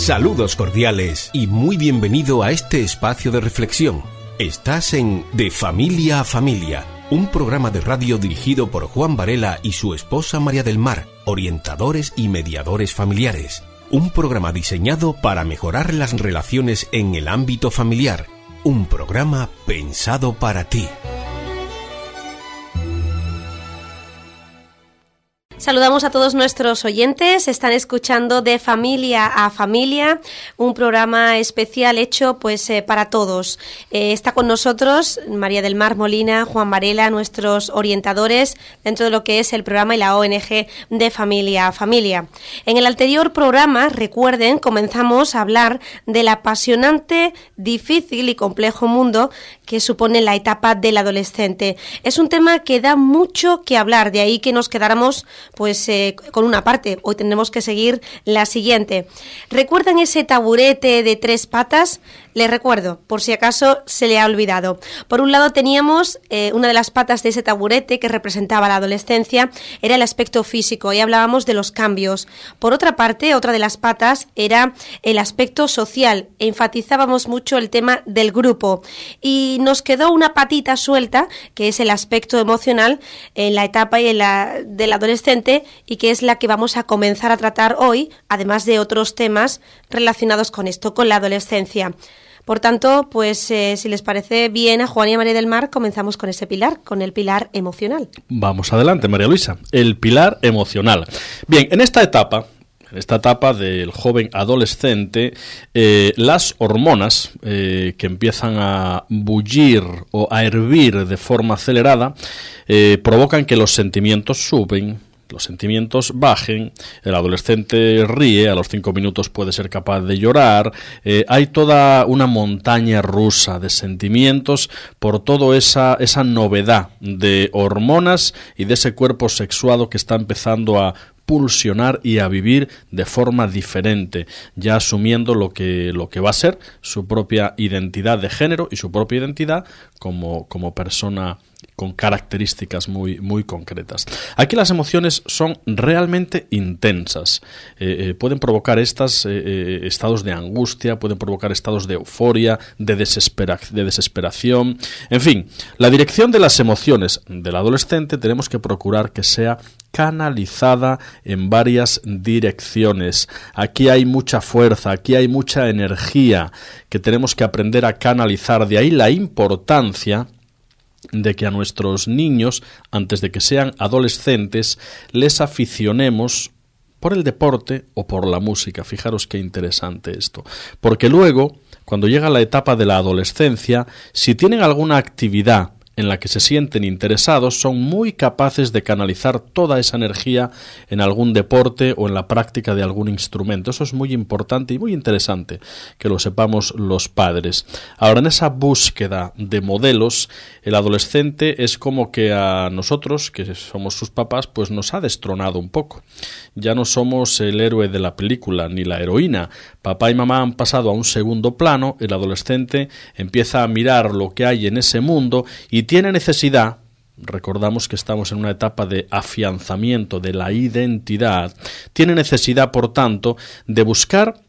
Saludos cordiales y muy bienvenido a este espacio de reflexión. Estás en De Familia a Familia, un programa de radio dirigido por Juan Varela y su esposa María del Mar, orientadores y mediadores familiares. Un programa diseñado para mejorar las relaciones en el ámbito familiar. Un programa pensado para ti. Saludamos a todos nuestros oyentes. Están escuchando de familia a familia, un programa especial hecho pues eh, para todos. Eh, está con nosotros María del Mar Molina, Juan Varela, nuestros orientadores dentro de lo que es el programa y la ONG de familia a familia. En el anterior programa, recuerden, comenzamos a hablar del apasionante, difícil y complejo mundo que supone la etapa del adolescente. Es un tema que da mucho que hablar, de ahí que nos quedáramos pues eh, con una parte. Hoy tendremos que seguir la siguiente. ¿Recuerdan ese taburete de tres patas? Les recuerdo, por si acaso se le ha olvidado. Por un lado teníamos eh, una de las patas de ese taburete que representaba la adolescencia, era el aspecto físico y hablábamos de los cambios. Por otra parte, otra de las patas era el aspecto social. Enfatizábamos mucho el tema del grupo y nos quedó una patita suelta que es el aspecto emocional en la etapa y en la, del adolescente y que es la que vamos a comenzar a tratar hoy, además de otros temas relacionados con esto, con la adolescencia. Por tanto, pues eh, si les parece bien a Juan y a María del Mar, comenzamos con ese pilar, con el pilar emocional. Vamos adelante, María Luisa. El pilar emocional. Bien, en esta etapa, en esta etapa del joven adolescente, eh, las hormonas eh, que empiezan a bullir o a hervir de forma acelerada provocan que los sentimientos suben, los sentimientos bajen, el adolescente ríe, a los cinco minutos puede ser capaz de llorar, eh, hay toda una montaña rusa de sentimientos por toda esa, esa novedad de hormonas y de ese cuerpo sexuado que está empezando a pulsionar y a vivir de forma diferente, ya asumiendo lo que, lo que va a ser su propia identidad de género y su propia identidad como, como persona con características muy, muy concretas. Aquí las emociones son realmente intensas. Eh, eh, pueden provocar estas eh, estados de angustia, pueden provocar estados de euforia, de, de desesperación. En fin, la dirección de las emociones del adolescente tenemos que procurar que sea canalizada en varias direcciones. Aquí hay mucha fuerza, aquí hay mucha energía que tenemos que aprender a canalizar. De ahí la importancia de que a nuestros niños, antes de que sean adolescentes, les aficionemos por el deporte o por la música. Fijaros qué interesante esto. Porque luego, cuando llega la etapa de la adolescencia, si tienen alguna actividad en la que se sienten interesados son muy capaces de canalizar toda esa energía en algún deporte o en la práctica de algún instrumento. Eso es muy importante y muy interesante que lo sepamos los padres. Ahora, en esa búsqueda de modelos, el adolescente es como que a nosotros, que somos sus papás, pues nos ha destronado un poco. Ya no somos el héroe de la película ni la heroína. Papá y mamá han pasado a un segundo plano, el adolescente empieza a mirar lo que hay en ese mundo y tiene necesidad, recordamos que estamos en una etapa de afianzamiento de la identidad, tiene necesidad, por tanto, de buscar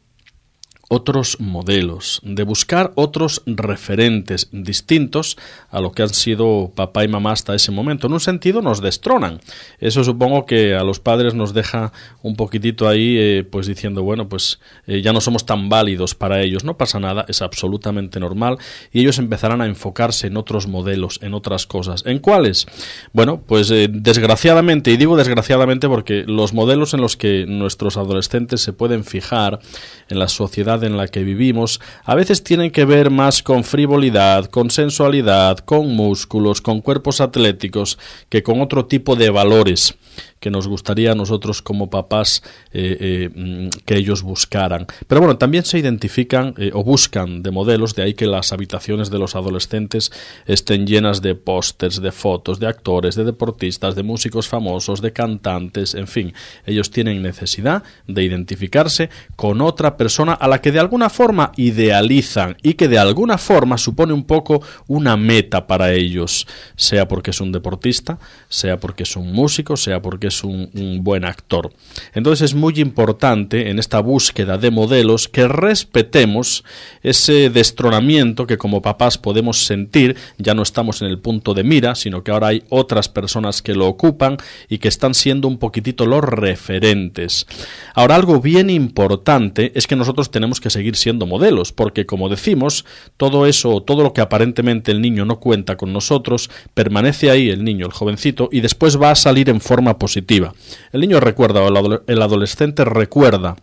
otros modelos, de buscar otros referentes distintos a lo que han sido papá y mamá hasta ese momento. En un sentido nos destronan. Eso supongo que a los padres nos deja un poquitito ahí, eh, pues diciendo, bueno, pues eh, ya no somos tan válidos para ellos. No pasa nada, es absolutamente normal y ellos empezarán a enfocarse en otros modelos, en otras cosas. ¿En cuáles? Bueno, pues eh, desgraciadamente, y digo desgraciadamente porque los modelos en los que nuestros adolescentes se pueden fijar en la sociedad en la que vivimos a veces tienen que ver más con frivolidad, con sensualidad, con músculos, con cuerpos atléticos, que con otro tipo de valores que nos gustaría a nosotros como papás eh, eh, mm, que ellos buscaran. Pero bueno, también se identifican eh, o buscan de modelos, de ahí que las habitaciones de los adolescentes estén llenas de pósters, de fotos, de actores, de deportistas, de músicos famosos, de cantantes, en fin, ellos tienen necesidad de identificarse con otra persona a la que de alguna forma idealizan y que de alguna forma supone un poco una meta para ellos, sea porque es un deportista, sea porque es un músico, sea porque es un, un buen actor. Entonces es muy importante en esta búsqueda de modelos que respetemos ese destronamiento que como papás podemos sentir, ya no estamos en el punto de mira, sino que ahora hay otras personas que lo ocupan y que están siendo un poquitito los referentes. Ahora algo bien importante es que nosotros tenemos que seguir siendo modelos, porque como decimos, todo eso, todo lo que aparentemente el niño no cuenta con nosotros, permanece ahí el niño, el jovencito, y después va a salir en forma positiva. El niño recuerda, o el adolescente recuerda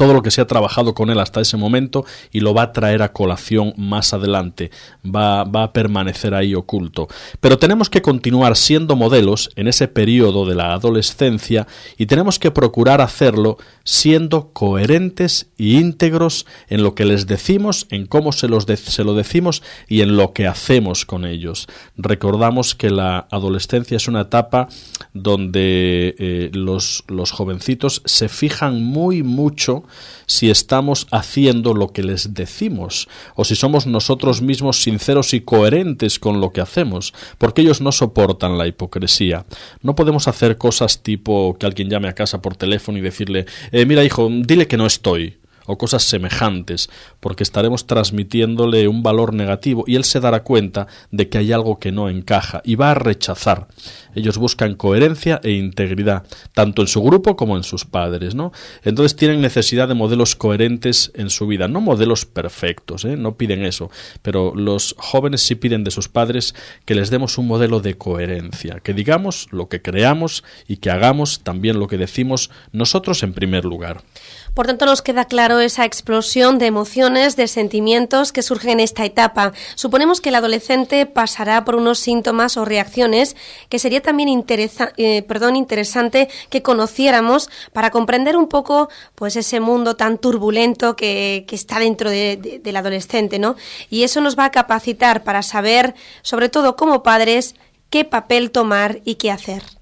todo lo que se ha trabajado con él hasta ese momento y lo va a traer a colación más adelante, va, va, a permanecer ahí oculto. Pero tenemos que continuar siendo modelos en ese periodo de la adolescencia y tenemos que procurar hacerlo siendo coherentes y íntegros en lo que les decimos, en cómo se, los se lo decimos y en lo que hacemos con ellos. Recordamos que la adolescencia es una etapa donde eh, los, los jovencitos se fijan muy mucho si estamos haciendo lo que les decimos o si somos nosotros mismos sinceros y coherentes con lo que hacemos, porque ellos no soportan la hipocresía. No podemos hacer cosas tipo que alguien llame a casa por teléfono y decirle, eh, mira hijo, dile que no estoy o cosas semejantes, porque estaremos transmitiéndole un valor negativo y él se dará cuenta de que hay algo que no encaja y va a rechazar. Ellos buscan coherencia e integridad, tanto en su grupo como en sus padres, ¿no? Entonces tienen necesidad de modelos coherentes en su vida, no modelos perfectos, ¿eh? no piden eso, pero los jóvenes sí piden de sus padres que les demos un modelo de coherencia, que digamos lo que creamos y que hagamos también lo que decimos nosotros en primer lugar. Por tanto, nos queda claro esa explosión de emociones, de sentimientos que surgen en esta etapa. Suponemos que el adolescente pasará por unos síntomas o reacciones que sería también eh, perdón, interesante que conociéramos para comprender un poco pues ese mundo tan turbulento que, está dentro del adolescente, ¿no? Y eso nos va a capacitar para saber, sobre todo como padres, qué papel tomar y qué hacer.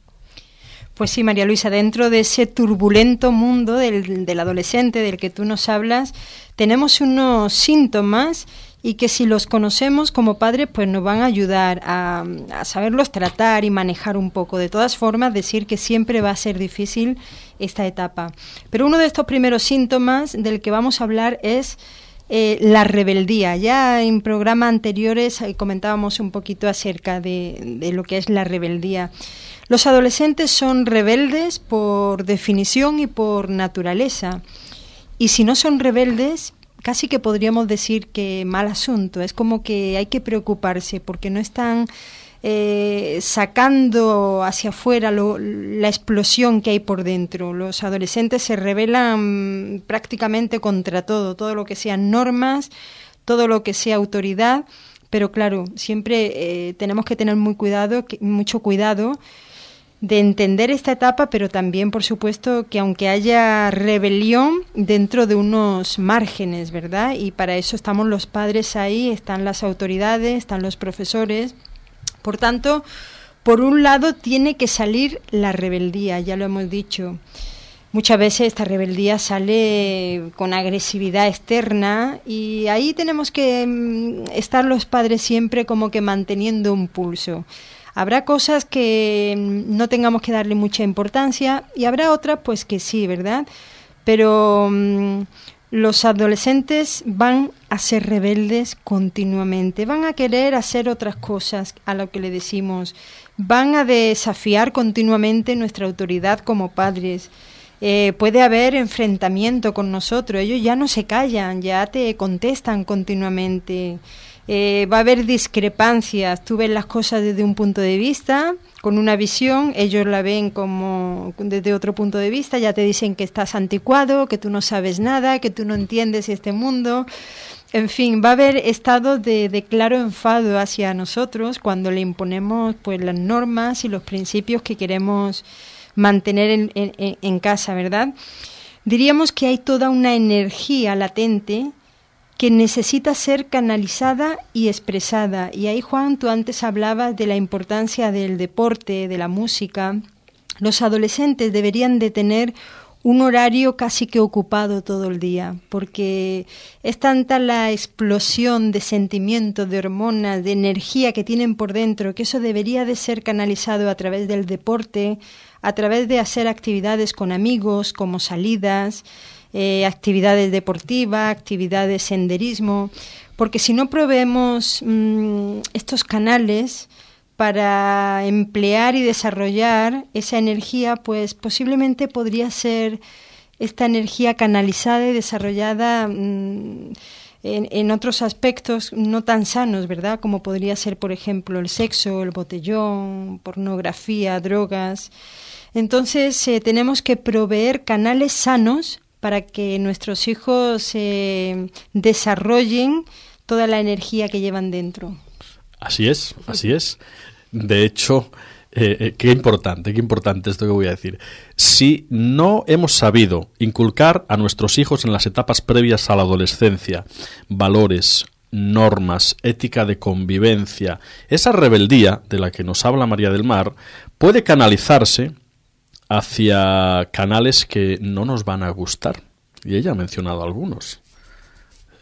Pues sí, María Luisa, dentro de ese turbulento mundo del, del, adolescente del que tú nos hablas, tenemos unos síntomas y que si los conocemos como padres, pues nos van a ayudar a, a, saberlos tratar y manejar un poco. De todas formas, decir que siempre va a ser difícil esta etapa. Pero uno de estos primeros síntomas del que vamos a hablar es eh, la rebeldía. Ya en programas anteriores eh, comentábamos un poquito acerca de, de lo que es la rebeldía. Los adolescentes son rebeldes por definición y por naturaleza. Y si no son rebeldes, casi que podríamos decir que mal asunto. Es como que hay que preocuparse porque no están eh, sacando hacia afuera la explosión que hay por dentro. Los adolescentes se rebelan prácticamente contra todo, todo lo que sean normas, todo lo que sea autoridad. Pero claro, siempre eh, tenemos que tener muy cuidado, mucho cuidado de entender esta etapa, pero también, por supuesto, que aunque haya rebelión dentro de unos márgenes, ¿verdad? Y para eso estamos los padres ahí, están las autoridades, están los profesores. Por tanto, por un lado tiene que salir la rebeldía, ya lo hemos dicho. Muchas veces esta rebeldía sale con agresividad externa y ahí tenemos que mm, estar los padres siempre como que manteniendo un pulso. Habrá cosas que no tengamos que darle mucha importancia y habrá otras pues que sí, ¿verdad? Pero mm, los adolescentes van a ser rebeldes continuamente, van a querer hacer otras cosas a lo que le decimos, van a desafiar continuamente nuestra autoridad como padres. Eh, puede haber enfrentamiento con nosotros, ellos ya no se callan, ya te contestan continuamente. Eh, va a haber discrepancias. Tú ves las cosas desde un punto de vista, con una visión, ellos la ven como desde otro punto de vista, ya te dicen que estás anticuado, que tú no sabes nada, que tú no entiendes este mundo. En fin, va a haber estado de, claro enfado hacia nosotros cuando le imponemos pues las normas y los principios que queremos mantener en, en casa, ¿verdad? Diríamos que hay toda una energía latente que necesita ser canalizada y expresada. Y ahí, Juan, tú antes hablabas de la importancia del deporte, de la música. Los adolescentes deberían de tener un horario casi que ocupado todo el día, porque es tanta la explosión de sentimientos, de hormonas, de energía que tienen por dentro, que eso debería de ser canalizado a través del deporte, a través de hacer actividades con amigos, como salidas, eh, actividades deportivas, actividades de senderismo, porque si no proveemos mm, estos canales, para emplear y desarrollar esa energía, pues posiblemente podría ser esta energía canalizada y desarrollada mm, en, otros aspectos no tan sanos, ¿verdad? Como podría ser, por ejemplo, el sexo, el botellón, pornografía, drogas. Entonces, eh, tenemos que proveer canales sanos para que nuestros hijos eh, desarrollen toda la energía que llevan dentro. Así es, así es. De hecho, eh, eh, qué importante, qué importante esto que voy a decir. Si no hemos sabido inculcar a nuestros hijos en las etapas previas a la adolescencia valores, normas, ética de convivencia, esa rebeldía de la que nos habla María del Mar puede canalizarse hacia canales que no nos van a gustar. Y ella ha mencionado algunos.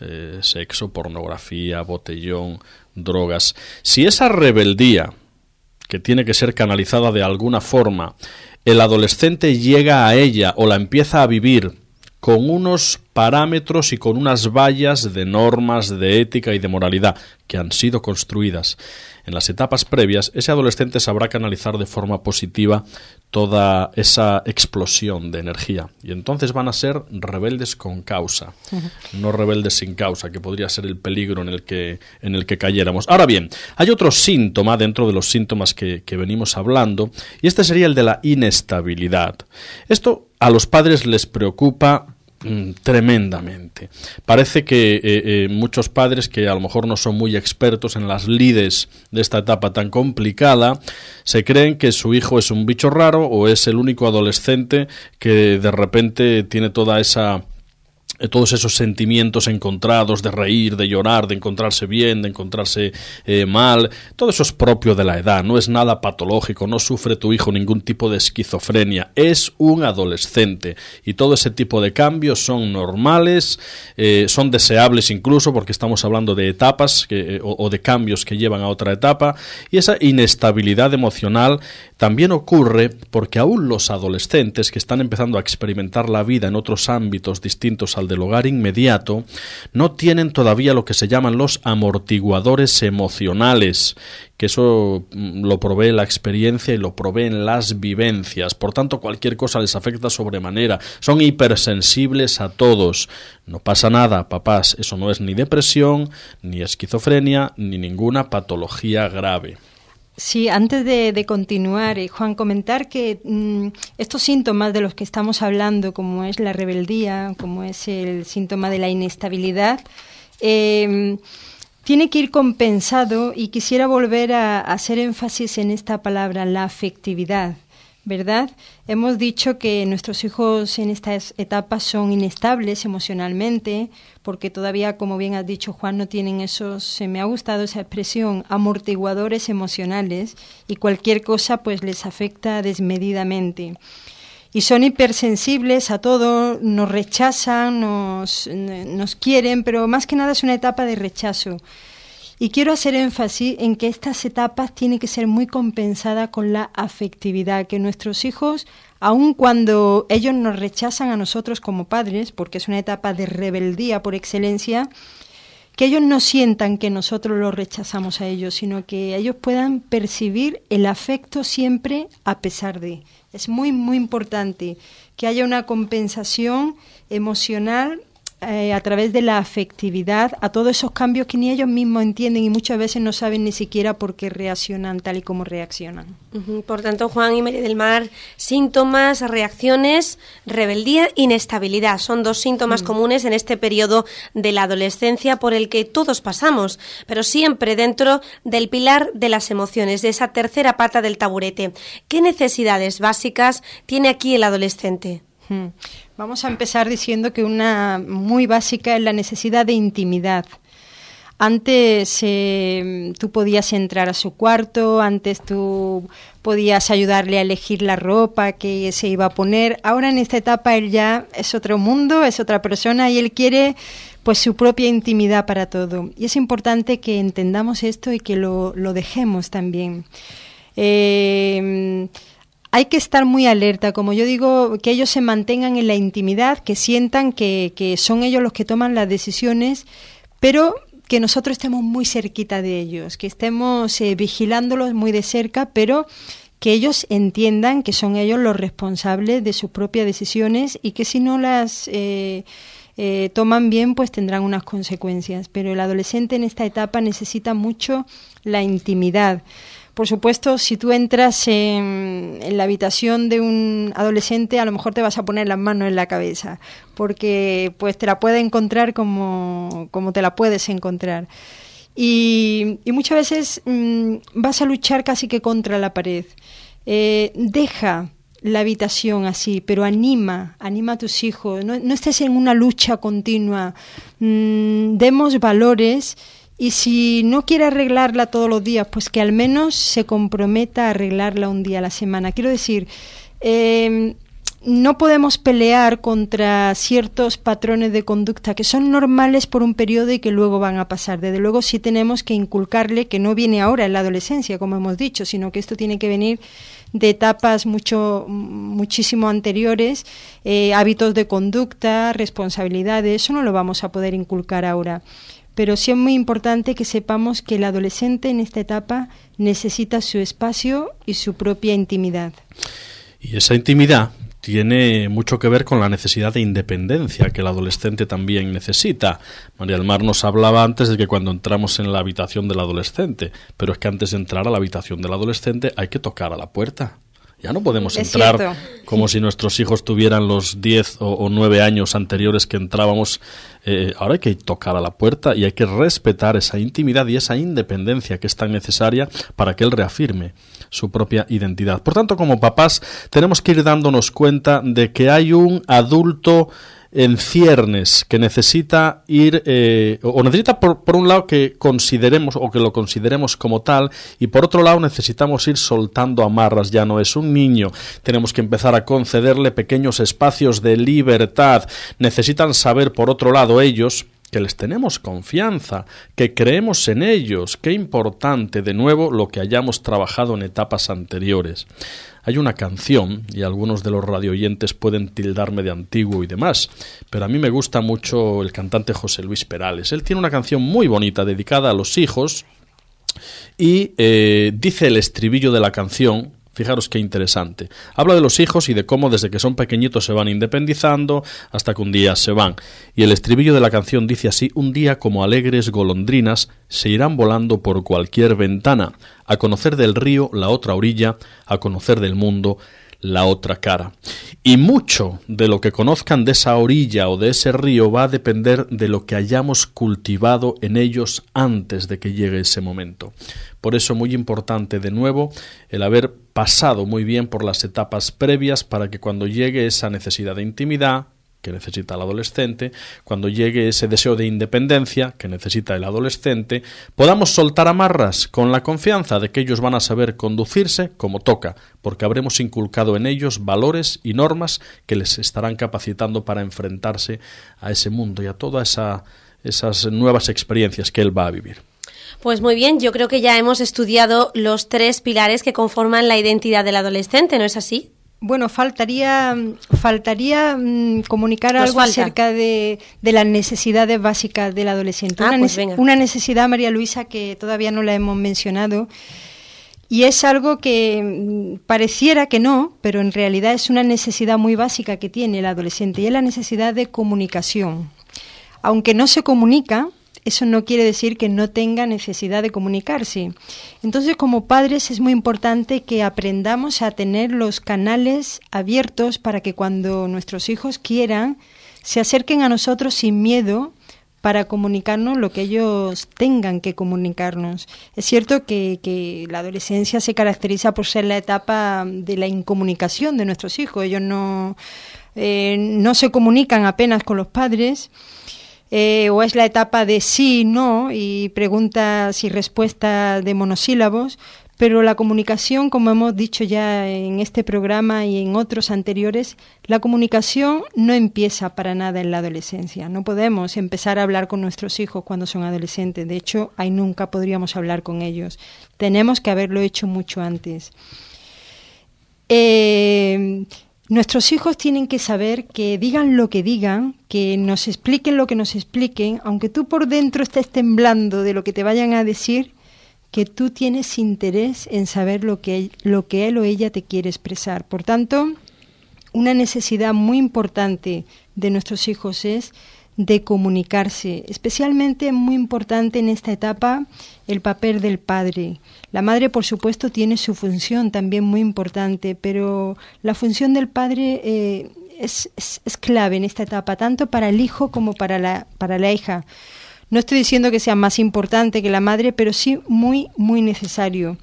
Eh, sexo, pornografía, botellón, drogas. Si esa rebeldía que tiene que ser canalizada de alguna forma, el adolescente llega a ella o la empieza a vivir con unos parámetros y con unas vallas de normas de ética y de moralidad que han sido construidas en las etapas previas, ese adolescente sabrá canalizar de forma positiva toda esa explosión de energía. Y entonces van a ser rebeldes con causa, no rebeldes sin causa, que podría ser el peligro en el que, en el que cayéramos. Ahora bien, hay otro síntoma dentro de los síntomas que, que venimos hablando, y este sería el de la inestabilidad. Esto a los padres les preocupa Mm, tremendamente. Parece que eh, eh, muchos padres que a lo mejor no son muy expertos en las lides de esta etapa tan complicada, se creen que su hijo es un bicho raro o es el único adolescente que de repente tiene toda esa todos esos sentimientos encontrados de reír, de llorar, de encontrarse bien, de encontrarse eh, mal, todo eso es propio de la edad, no es nada patológico, no sufre tu hijo ningún tipo de esquizofrenia, es un adolescente. Y todo ese tipo de cambios son normales, eh, son deseables incluso porque estamos hablando de etapas o de cambios que llevan a otra etapa y esa inestabilidad emocional también ocurre porque aún los adolescentes que están empezando a experimentar la vida en otros ámbitos distintos al del hogar inmediato no tienen todavía lo que se llaman los amortiguadores emocionales, que eso mm, lo provee la experiencia y lo proveen las vivencias. Por tanto, cualquier cosa les afecta sobremanera. Son hipersensibles a todos. No pasa nada, papás. Eso no es ni depresión, ni esquizofrenia, ni ninguna patología grave. Sí, antes de, continuar, eh, Juan, comentar que mm, estos síntomas de los que estamos hablando, como es la rebeldía, como es el síntoma de la inestabilidad, em, tiene que ir compensado y quisiera volver a hacer énfasis en esta palabra, la afectividad. ¿verdad? Hemos dicho que nuestros hijos en estas etapas son inestables emocionalmente, porque todavía, como bien has dicho Juan, no tienen esos, se me ha gustado esa expresión, amortiguadores emocionales, y cualquier cosa pues les afecta desmedidamente. Y son hipersensibles a todo, nos rechazan, nos, nos quieren, pero más que nada es una etapa de rechazo. Y quiero hacer énfasis en que estas etapas tienen que ser muy compensadas con la afectividad, que nuestros hijos, aun cuando ellos nos rechazan a nosotros como padres, porque es una etapa de rebeldía por excelencia, que ellos no sientan que nosotros los rechazamos a ellos, sino que ellos puedan percibir el afecto siempre a pesar de. Es muy, muy importante que haya una compensación emocional eh, a través de la afectividad a todos esos cambios que ni ellos mismos entienden y muchas veces no saben ni siquiera por qué reaccionan tal y como reaccionan. Por tanto, Juan y María del Mar, síntomas, reacciones, rebeldía, inestabilidad. Son dos síntomas mm. comunes en este periodo de la adolescencia por el que todos pasamos, pero siempre dentro del pilar de las emociones, de esa tercera pata del taburete. ¿Qué necesidades básicas tiene aquí el adolescente? Vamos a empezar diciendo que una muy básica es la necesidad de intimidad. Antes eh, tú podías entrar a su cuarto, antes tú podías ayudarle a elegir la ropa que se iba a poner. Ahora en esta etapa él ya es otro mundo, es otra persona y él quiere pues su propia intimidad para todo. Y es importante que entendamos esto y que lo, dejemos también. Eh, hay que estar muy alerta, como yo digo, que ellos se mantengan en la intimidad, que sientan que, que son ellos los que toman las decisiones, pero que nosotros estemos muy cerquita de ellos, que estemos eh, vigilándolos muy de cerca, pero que ellos entiendan que son ellos los responsables de sus propias decisiones y que si no las eh, eh, toman bien, pues tendrán unas consecuencias. Pero el adolescente en esta etapa necesita mucho la intimidad. Por supuesto, si tú entras en, la habitación de un adolescente, a lo mejor te vas a poner las manos en la cabeza, porque pues te la puede encontrar como, como te la puedes encontrar. Y, muchas veces mm, vas a luchar casi que contra la pared. Eh, deja la habitación así, pero anima, anima a tus hijos, no, estés en una lucha continua, mm, demos valores y si no quiere arreglarla todos los días, pues que al menos se comprometa a arreglarla un día a la semana. Quiero decir, em, no podemos pelear contra ciertos patrones de conducta que son normales por un periodo y que luego van a pasar. Desde luego sí tenemos que inculcarle que no viene ahora en la adolescencia, como hemos dicho, sino que esto tiene que venir de etapas mucho, muchísimo anteriores, eh, hábitos de conducta, responsabilidades, eso no lo vamos a poder inculcar ahora pero sí es muy importante que sepamos que el adolescente en esta etapa necesita su espacio y su propia intimidad. Y esa intimidad tiene mucho que ver con la necesidad de independencia que el adolescente también necesita. María del Mar nos hablaba antes de que cuando entramos en la habitación del adolescente, pero es que antes de entrar a la habitación del adolescente hay que tocar a la puerta. Ya no podemos entrar como si nuestros hijos tuvieran los 10 o, nueve 9 años anteriores que entrábamos. Eh, ahora hay que tocar a la puerta y hay que respetar esa intimidad y esa independencia que es tan necesaria para que él reafirme su propia identidad. Por tanto, como papás, tenemos que ir dándonos cuenta de que hay un adulto en ciernes que necesita ir eh, o necesita por, por, un lado que consideremos o que lo consideremos como tal y por otro lado necesitamos ir soltando amarras ya no es un niño tenemos que empezar a concederle pequeños espacios de libertad necesitan saber por otro lado ellos que les tenemos confianza, que creemos en ellos. Qué importante, de nuevo, lo que hayamos trabajado en etapas anteriores. Hay una canción, y algunos de los radioyentes pueden tildarme de antiguo y demás, pero a mí me gusta mucho el cantante José Luis Perales. Él tiene una canción muy bonita dedicada a los hijos y eh, dice el estribillo de la canción, Fijaros qué interesante. Habla de los hijos y de cómo desde que son pequeñitos se van independizando hasta que un día se van. Y el estribillo de la canción dice así, un día como alegres golondrinas se irán volando por cualquier ventana, a conocer del río la otra orilla, a conocer del mundo la otra cara. Y mucho de lo que conozcan de esa orilla o de ese río va a depender de lo que hayamos cultivado en ellos antes de que llegue ese momento. Por eso muy importante de nuevo el haber pasado muy bien por las etapas previas para que cuando llegue esa necesidad de intimidad, que necesita el adolescente, cuando llegue ese deseo de independencia que necesita el adolescente, podamos soltar amarras con la confianza de que ellos van a saber conducirse como toca, porque habremos inculcado en ellos valores y normas que les estarán capacitando para enfrentarse a ese mundo y a todas esas nuevas experiencias que él va a vivir. Pues muy bien, yo creo que ya hemos estudiado los tres pilares que conforman la identidad del adolescente, ¿no es así? Bueno, faltaría, faltaría mm, comunicar algo acerca de, las necesidades básicas del adolescente. Ah, una, pues una necesidad, María Luisa, que todavía no la hemos mencionado. Y es algo que mm, pareciera que no, pero en realidad es una necesidad muy básica que tiene el adolescente y es la necesidad de comunicación. Aunque no se comunica, eso no quiere decir que no tenga necesidad de comunicarse. Entonces, como padres es muy importante que aprendamos a tener los canales abiertos para que cuando nuestros hijos quieran, se acerquen a nosotros sin miedo para comunicarnos lo que ellos tengan que comunicarnos. Es cierto que, la adolescencia se caracteriza por ser la etapa de la incomunicación de nuestros hijos. Ellos no, eh, no se comunican apenas con los padres eh, o es la etapa de sí, no, y preguntas y respuestas de monosílabos, pero la comunicación, como hemos dicho ya en este programa y en otros anteriores, la comunicación no empieza para nada en la adolescencia. No podemos empezar a hablar con nuestros hijos cuando son adolescentes. De hecho, ahí nunca podríamos hablar con ellos. Tenemos que haberlo hecho mucho antes. Eh, nuestros hijos tienen que saber que digan lo que digan, que nos expliquen lo que nos expliquen, aunque tú por dentro estés temblando de lo que te vayan a decir, que tú tienes interés en saber lo que, lo que él o ella te quiere expresar. Por tanto, una necesidad muy importante de nuestros hijos es de comunicarse, especialmente muy importante en esta etapa el papel del padre. La madre, por supuesto, tiene su función también muy importante, pero la función del padre eh, es, es, es, clave en esta etapa, tanto para el hijo como para la, para la hija. No estoy diciendo que sea más importante que la madre, pero sí muy, muy necesario.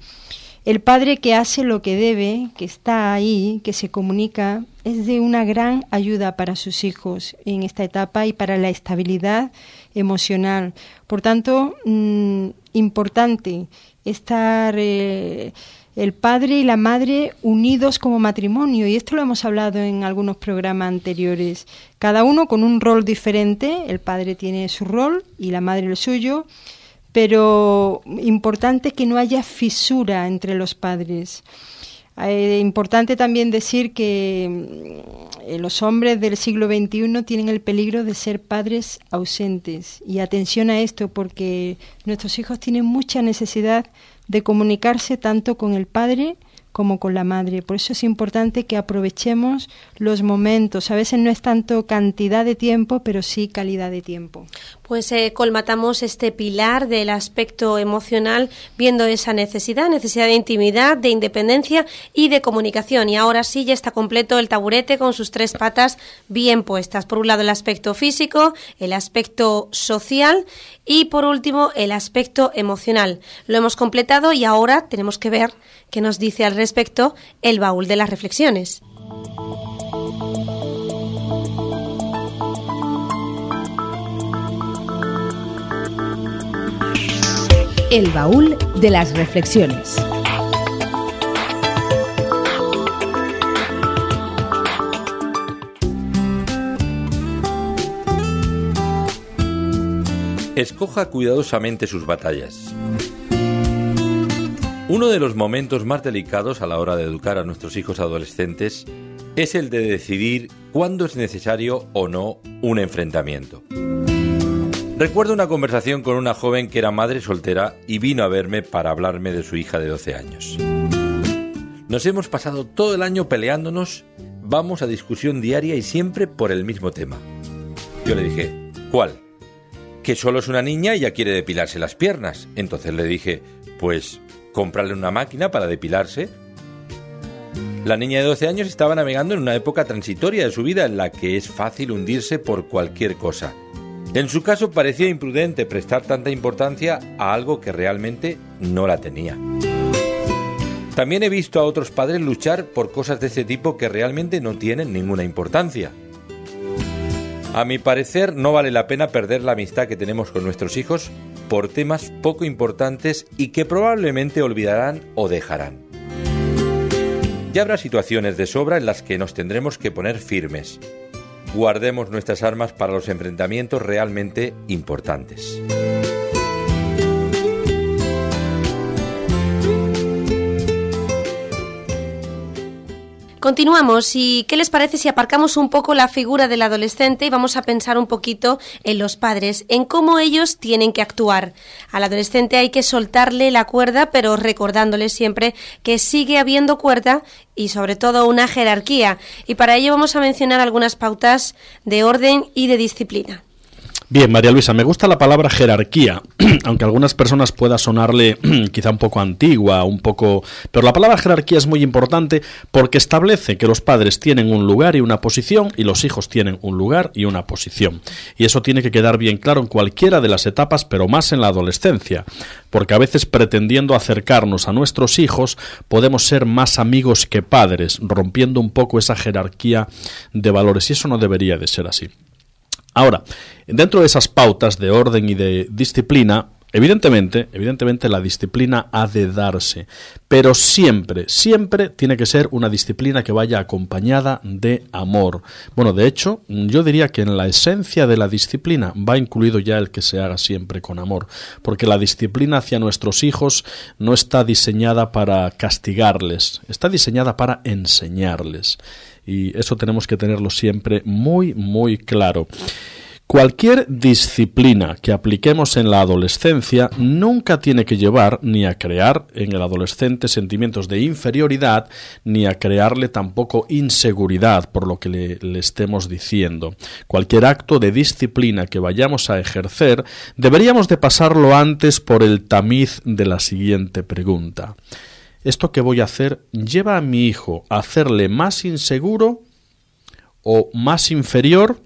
El padre que hace lo que debe, que está ahí, que se comunica, es de una gran ayuda para sus hijos en esta etapa y para la estabilidad emocional. Por tanto, mmm, importante estar eh, el padre y la madre unidos como matrimonio. Y esto lo hemos hablado en algunos programas anteriores. Cada uno con un rol diferente. El padre tiene su rol y la madre el suyo. Pero importante que no haya fisura entre los padres. Eh, importante también decir que eh, los hombres del siglo XXI tienen el peligro de ser padres ausentes. Y atención a esto porque nuestros hijos tienen mucha necesidad de comunicarse tanto con el padre como con la madre. Por eso es importante que aprovechemos los momentos. A veces no es tanto cantidad de tiempo, pero sí calidad de tiempo. Pues eh, colmatamos este pilar del aspecto emocional viendo esa necesidad, necesidad de intimidad, de independencia y de comunicación. Y ahora sí ya está completo el taburete con sus tres patas bien puestas. Por un lado el aspecto físico, el aspecto social y por último el aspecto emocional. Lo hemos completado y ahora tenemos que ver qué nos dice al respecto el baúl de las reflexiones. El baúl de las reflexiones. Escoja cuidadosamente sus batallas. Uno de los momentos más delicados a la hora de educar a nuestros hijos adolescentes es el de decidir cuándo es necesario o no un enfrentamiento. Recuerdo una conversación con una joven que era madre soltera y vino a verme para hablarme de su hija de 12 años. Nos hemos pasado todo el año peleándonos, vamos a discusión diaria y siempre por el mismo tema. Yo le dije, ¿cuál? Que solo es una niña y ya quiere depilarse las piernas. Entonces le dije, pues comprarle una máquina para depilarse. La niña de 12 años estaba navegando en una época transitoria de su vida en la que es fácil hundirse por cualquier cosa. En su caso parecía imprudente prestar tanta importancia a algo que realmente no la tenía. También he visto a otros padres luchar por cosas de este tipo que realmente no tienen ninguna importancia. A mi parecer no vale la pena perder la amistad que tenemos con nuestros hijos por temas poco importantes y que probablemente olvidarán o dejarán. Ya habrá situaciones de sobra en las que nos tendremos que poner firmes. Guardemos nuestras armas para los enfrentamientos realmente importantes. Continuamos y ¿qué les parece si aparcamos un poco la figura del adolescente y vamos a pensar un poquito en los padres, en cómo ellos tienen que actuar? Al adolescente hay que soltarle la cuerda, pero recordándole siempre que sigue habiendo cuerda y sobre todo una jerarquía. Y para ello vamos a mencionar algunas pautas de orden y de disciplina. Bien, María Luisa, me gusta la palabra jerarquía, aunque a algunas personas pueda sonarle quizá un poco antigua, un poco... Pero la palabra jerarquía es muy importante porque establece que los padres tienen un lugar y una posición y los hijos tienen un lugar y una posición. Y eso tiene que quedar bien claro en cualquiera de las etapas, pero más en la adolescencia, porque a veces pretendiendo acercarnos a nuestros hijos podemos ser más amigos que padres, rompiendo un poco esa jerarquía de valores y eso no debería de ser así. Ahora, dentro de esas pautas de orden y de disciplina, Evidentemente, evidentemente la disciplina ha de darse, pero siempre, siempre tiene que ser una disciplina que vaya acompañada de amor. Bueno, de hecho, yo diría que en la esencia de la disciplina va incluido ya el que se haga siempre con amor, porque la disciplina hacia nuestros hijos no está diseñada para castigarles, está diseñada para enseñarles. Y eso tenemos que tenerlo siempre muy, muy claro. Cualquier disciplina que apliquemos en la adolescencia nunca tiene que llevar ni a crear en el adolescente sentimientos de inferioridad, ni a crearle tampoco inseguridad por lo que le, estemos diciendo. Cualquier acto de disciplina que vayamos a ejercer, deberíamos de pasarlo antes por el tamiz de la siguiente pregunta. ¿Esto que voy a hacer lleva a mi hijo a hacerle más inseguro o más inferior?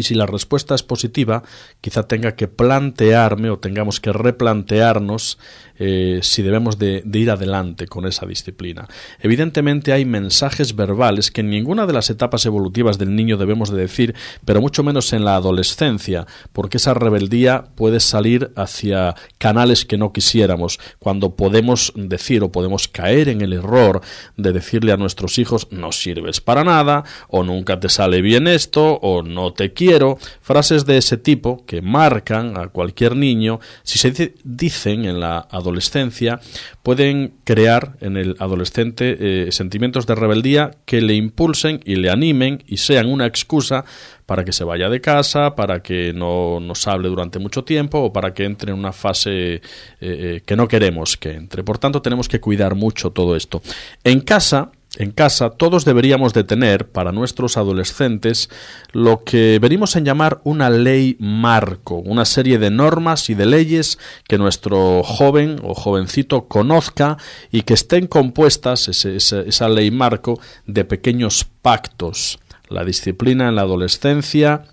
y si la respuesta es positiva, quizá tenga que plantearme o tengamos que replantearnos eh, si debemos de, ir adelante con esa disciplina. Evidentemente hay mensajes verbales que en ninguna de las etapas evolutivas del niño debemos de decir, pero mucho menos en la adolescencia, porque esa rebeldía puede salir hacia canales que no quisiéramos, cuando podemos decir o podemos caer en el error de decirle a nuestros hijos no sirves para nada, o nunca te sale bien esto, o no te quiero, frases de ese tipo que marcan a cualquier niño si se dicen en la adolescencia adolescencia pueden crear en el adolescente eh, sentimientos de rebeldía que le impulsen y le animen y sean una excusa para que se vaya de casa, para que no nos hable durante mucho tiempo o para que entre en una fase eh, eh, que no queremos que entre. Por tanto, tenemos que cuidar mucho todo esto. En casa, en casa todos deberíamos de tener para nuestros adolescentes lo que venimos a llamar una ley marco, una serie de normas y de leyes que nuestro joven o jovencito conozca y que estén compuestas, esa ley marco, de pequeños pactos. La disciplina en la adolescencia,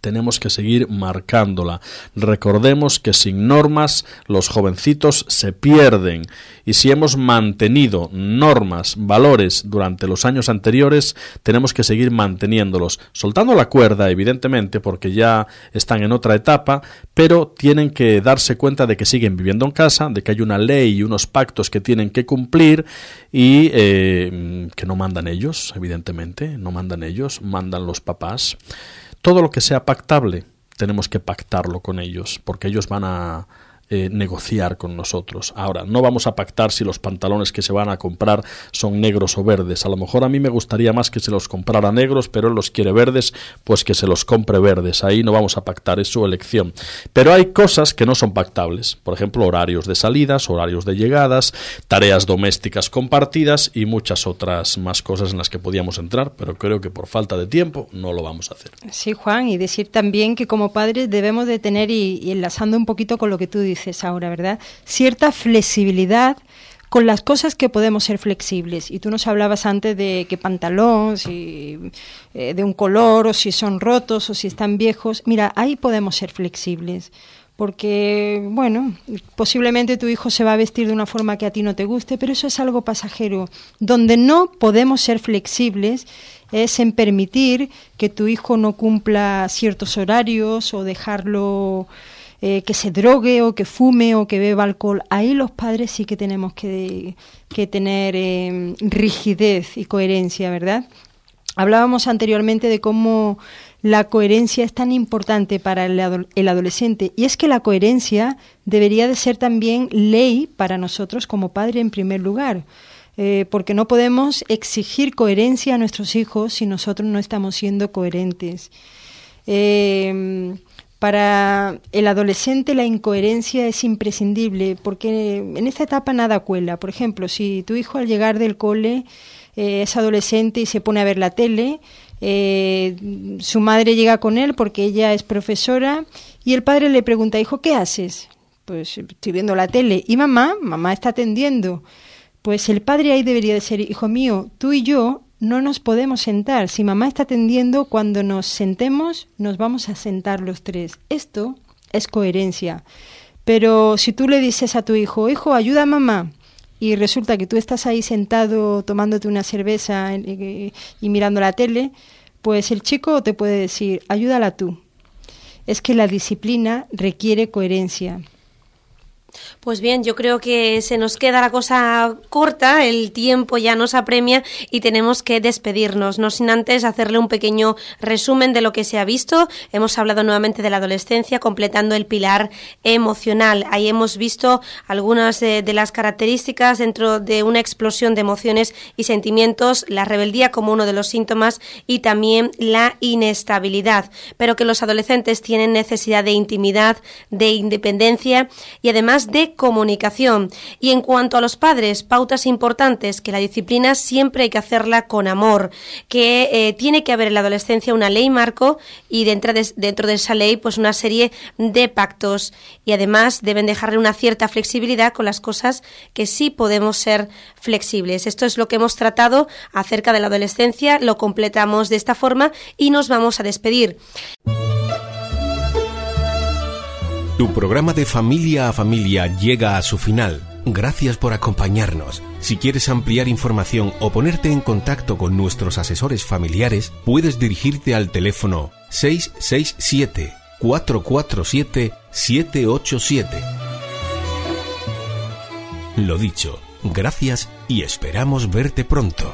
tenemos que seguir marcándola. Recordemos que sin normas los jovencitos se pierden y si hemos mantenido normas, valores durante los años anteriores, tenemos que seguir manteniéndolos, soltando la cuerda evidentemente porque ya están en otra etapa, pero tienen que darse cuenta de que siguen viviendo en casa, de que hay una ley y unos pactos que tienen que cumplir y eh, que no mandan ellos, evidentemente, no mandan ellos, mandan los papás. Todo lo que sea pactable, tenemos que pactarlo con ellos, porque ellos van a, eh, negociar con nosotros. Ahora, no vamos a pactar si los pantalones que se van a comprar son negros o verdes. A lo mejor a mí me gustaría más que se los comprara negros, pero él los quiere verdes, pues que se los compre verdes. Ahí no vamos a pactar, es su elección. Pero hay cosas que no son pactables. Por ejemplo, horarios de salidas, horarios de llegadas, tareas domésticas compartidas y muchas otras más cosas en las que podíamos entrar, pero creo que por falta de tiempo no lo vamos a hacer. Sí, Juan, y decir también que como padres debemos de tener, y, y enlazando un poquito con lo que tú dices, ahora, ¿verdad? Cierta flexibilidad con las cosas que podemos ser flexibles. Y tú nos hablabas antes de qué pantalón, si eh, de un color, o si son rotos, o si están viejos. Mira, ahí podemos ser flexibles. Porque, bueno, posiblemente tu hijo se va a vestir de una forma que a ti no te guste, pero eso es algo pasajero. Donde no podemos ser flexibles es en permitir que tu hijo no cumpla ciertos horarios o dejarlo eh, que se drogue o que fume o que beba alcohol, ahí los padres sí que tenemos que, tener em, rigidez y coherencia, ¿verdad? Hablábamos anteriormente de cómo la coherencia es tan importante para el, adolescente y es que la coherencia debería de ser también ley para nosotros como padre en primer lugar. Eh, porque no podemos exigir coherencia a nuestros hijos si nosotros no estamos siendo coherentes. Eh, para el adolescente la incoherencia es imprescindible porque en esta etapa nada cuela. Por ejemplo, si tu hijo al llegar del cole eh, es adolescente y se pone a ver la tele, eh, su madre llega con él porque ella es profesora y el padre le pregunta, hijo, ¿qué haces? Pues estoy viendo la tele. ¿Y mamá? Mamá está atendiendo. Pues el padre ahí debería de ser, hijo mío, tú y yo no nos podemos sentar. Si mamá está atendiendo, cuando nos sentemos, nos vamos a sentar los tres. Esto es coherencia. Pero si tú le dices a tu hijo, hijo, ayuda a mamá, y resulta que tú estás ahí sentado tomándote una cerveza y, mirando la tele, Pues el chico te puede decir, ayúdala tú. Es que la disciplina requiere coherencia. Pues bien, yo creo que se nos queda la cosa corta, el tiempo ya nos apremia y tenemos que despedirnos, no sin antes hacerle un pequeño resumen de lo que se ha visto. Hemos hablado nuevamente de la adolescencia, completando el pilar emocional. Ahí hemos visto algunas de, las características dentro de una explosión de emociones y sentimientos, la rebeldía como uno de los síntomas y también la inestabilidad, pero que los adolescentes tienen necesidad de intimidad, de independencia y además de comunicación. Y en cuanto a los padres, pautas importantes, que la disciplina siempre hay que hacerla con amor, que eh, tiene que haber en la adolescencia una ley marco y dentro de, dentro de esa ley pues una serie de pactos y además deben dejarle una cierta flexibilidad con las cosas que sí podemos ser flexibles. Esto es lo que hemos tratado acerca de la adolescencia, lo completamos de esta forma y nos vamos a despedir. Tu programa de familia a familia llega a su final. Gracias por acompañarnos. Si quieres ampliar información o ponerte en contacto con nuestros asesores familiares, puedes dirigirte al teléfono 667 447 787. Lo dicho, gracias y esperamos verte pronto.